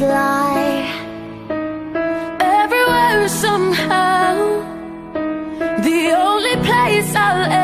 lie. Everywhere somehow The only place I'll ever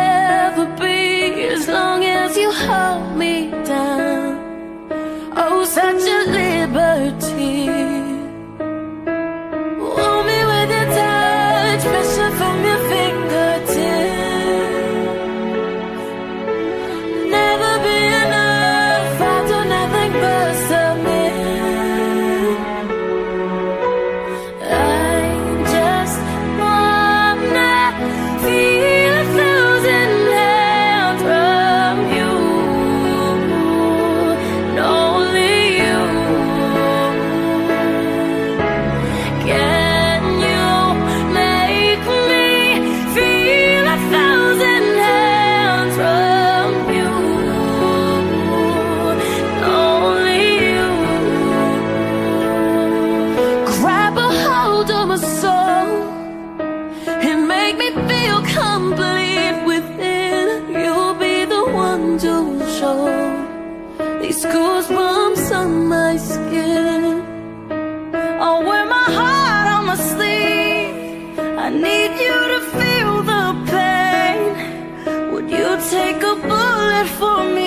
Schools Coast bumps on my skin. I wear my heart on my sleeve. I need you to feel the pain. Would you take a bullet for me?